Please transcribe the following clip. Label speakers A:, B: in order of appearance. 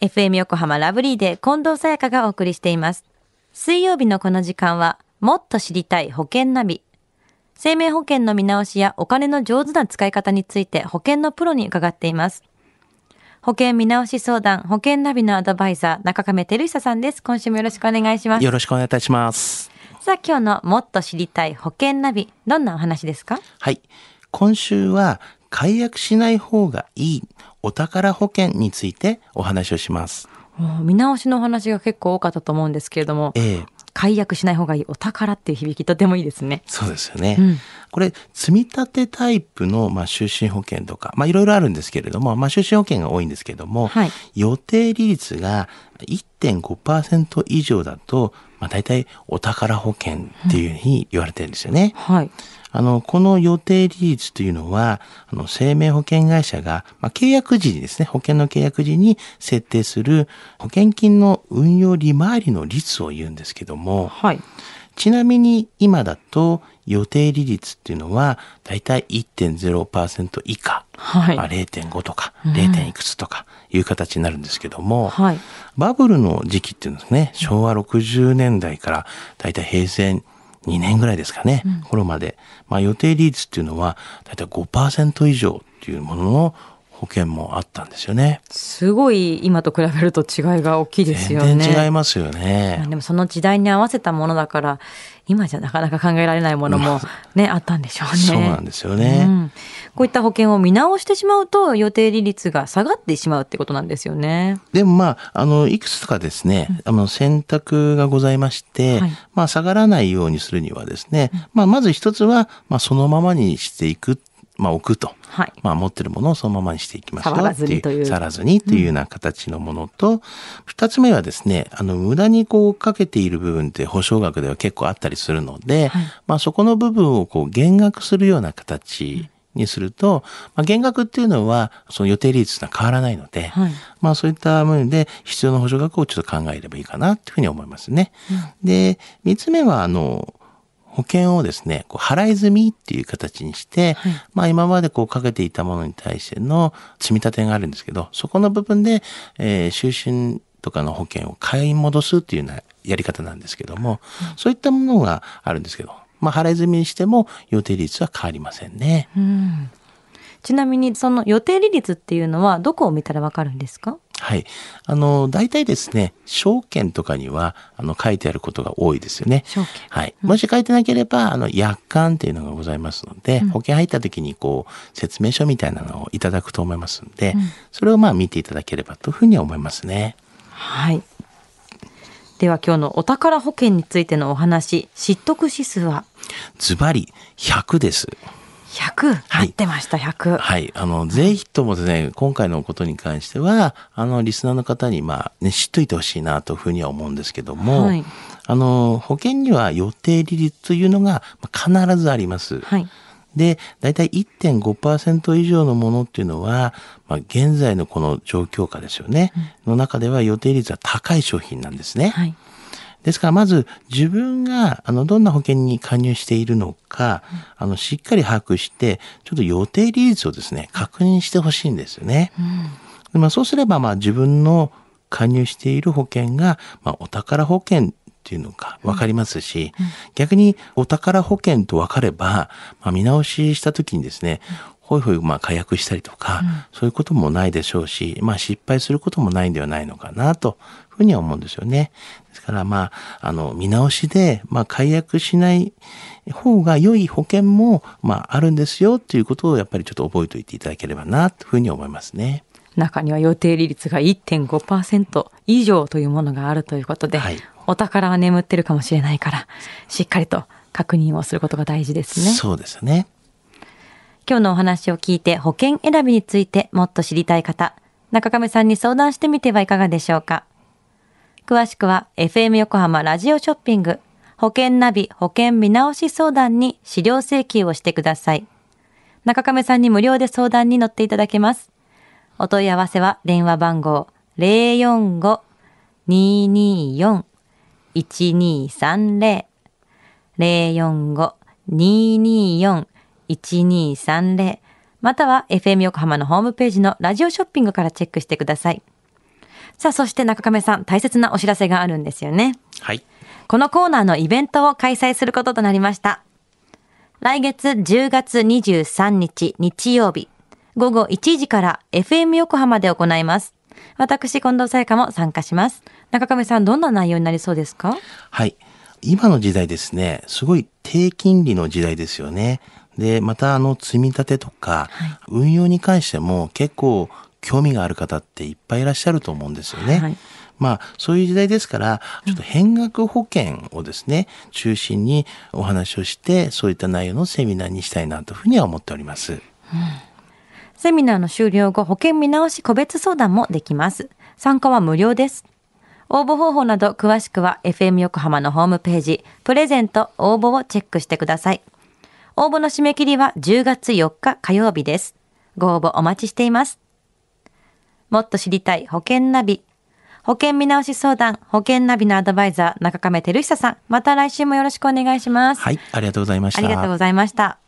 A: FM 横浜ラブリーで近藤沙耶香がお送りしています。水曜日のこの時間は、もっと知りたい保険ナビ。生命保険の見直しやお金の上手な使い方について保険のプロに伺っています。保険見直し相談、保険ナビのアドバイザー、中亀照久さんです。今週もよろしくお願いします。
B: よろしくお願いいたします。
A: さあ今日のもっと知りたい保険ナビ、どんなお話ですか？
B: はい。今週は解約しない方がいいお宝保険についてお話をします。
A: 見直しのお話が結構多かったと思うんですけれども、
B: ええ
A: 解約しない方がいいお宝っていう響きとてもいいですね。
B: そうですよね。
A: うん
B: これ、積み立てタイプの、まあ、就寝保険とか、まあ、いろいろあるんですけれども、まあ、就寝保険が多いんですけれども、
A: はい
B: 予定利率が1.5%以上だと、まあ、大体お宝保険っていうふうに言われてるんですよね。
A: はい。
B: あの、この予定利率というのは、あの、生命保険会社が、まあ、契約時にですね、保険の契約時に設定する保険金の運用利回りの率を言うんですけども、
A: はい。
B: ちなみに今だと予定利率っていうのは、だいたい1.0%以下、
A: はい。
B: まあ、0.5とか、0. いくつとかいう形になるんですけども、
A: はい。
B: バブルの時期っていうんですね、昭和60年代からだいたい平成2年ぐらいですかね、頃まで、まあ予定利率っていうのはだいたい5%以上っていうものの保険もあったんですよね。
A: すごい今と比べると違いが大きいですよね。
B: 全然違いますよ
A: まあ
B: ね。
A: でもその時代に合わせたものだから、今じゃなかなか考えられないものもね、あったんでしょうね。
B: そうなんですよね。
A: うんこういった保険を見直してしまうと予定利率が下がってしまうってことなんですよね。
B: でもまあ、あの、いくつかですね、あの、選択がございまして、
A: はい
B: まあ、下がらないようにするにはですね、まあ、まず一つは、まあ、そのままにしていく、まあ、置くと。
A: はい。
B: まあ、持ってるものをそのままにしていきましょう
A: 触らずにという
B: 触らずにというような形のものと、二、つ目はですね、あの、無駄にこうかけている部分って保証額では結構あったりするので、
A: はい
B: まあ、そこの部分をこう減額するような形にすると、まあ、減額っていうのは、その予定利率は変わらないので、
A: はい
B: まあそういった面で必要な保証額をちょっと考えればいいかなというふうに思いますね。で、三つ目は、あの、保険をですね、こう払い済みっていう形にして、
A: はい。
B: まあ今までこうかけていたものに対しての積み立てがあるんですけど、そこの部分で、えー、就寝とかの保険を買い戻すっていうようなやり方なんですけども、そういったものがあるんですけど、まあ払い済みにしても予定率は変わりませんね。
A: うん。ちなみにその予定利率っていうのはどこを見たらわかるんですか？
B: はい。あの、大体ですね、証券とかには、あの、書いてあることが多いですよね。
A: 証券
B: はい。もし書いてなければ、あの、約款っていうのがございますので、保険入った時に、こう、説明書みたいなのをいただくと思いますので、それをまあ見ていただければというふうに思いますね。
A: はい。では今日のお宝保険についてのお話、知得指数は？
B: ズバリ100です。
A: 100、
B: はい
A: 待ってました、100。
B: はい。あの、ぜひともですね、今回のことに関しては、あの、リスナーの方に、まあ、ね、知っといてほしいなというふうには思うんですけども、
A: はい
B: あの、保険には予定利率というのがまあ必ずあります。
A: はい。
B: で、だいたい1.5%以上のものっていうのは、まあ、現在のこの状況下ですよね、の中では予定率は高い商品なんですね。
A: はい。
B: ですから、まず自分が、あの、どんな保険に加入しているのか、あの、しっかり把握して、ちょっと予定利率をですね、確認してほしいんですよね。でまあ、そうすれば、まあ、自分の加入している保険が、まあ、お宝保険っていうのが分かりますし、逆にお宝保険と分かれば、まあ、見直しした時にですね、ほいほい、まあ、解約したりとか、そういうこともないでしょうし、まあ、失敗することもないんではないのかな、というふうには思うんですよね。ですから、まあ、あの、見直しで、まあ、解約しない方が良い保険も、まあ、あるんですよ、ということをやっぱりちょっと覚えておいていただければな、というふうに思いますね。
A: 中には予定利率が1.5%以上というものがあるということで、
B: はい
A: お宝は眠ってるかもしれないから、しっかりと確認をすることが大事ですね。
B: そうですね。
A: 今日のお話を聞いて保険選びについてもっと知りたい方、中亀さんに相談してみてはいかがでしょうか？詳しくは FM 横浜ラジオショッピング保険ナビ保険見直し相談に資料請求をしてください。中亀さんに無料で相談に乗っていただけます。お問い合わせは電話番号045-224-1230 045-224-1230または FM 横浜のホームページのラジオショッピングからチェックしてください。さあ、そして中亀さん、大切なお知らせがあるんですよね。
B: はい。
A: このコーナーのイベントを開催することとなりました。来月10月23日日曜日、午後1時から FM 横浜で行います。私、近藤沙耶香も参加します。中亀さん、どんな内容になりそうですか？
B: はい。今の時代ですね、すごい低金利の時代ですよね。で、またあの積み立てとか、運用に関しても結構興味がある方っていっぱいいらっしゃると思うんですよね。
A: はい
B: まあ、そういう時代ですから、ちょっと変額保険をですね、中心にお話をして、そういった内容のセミナーにしたいなというふうには思っております。
A: セミナーの終了後、保険見直し個別相談もできます。参加は無料です。応募方法など詳しくは FM 横浜のホームページ、プレゼント応募をチェックしてください。応募の締め切りは10月4日火曜日です。ご応募お待ちしています。もっと知りたい保険ナビ。保険見直し相談、保険ナビのアドバイザー、中亀照久さん。また来週もよろしくお願いします。
B: はい、ありがとうございました。
A: ありがとうございました。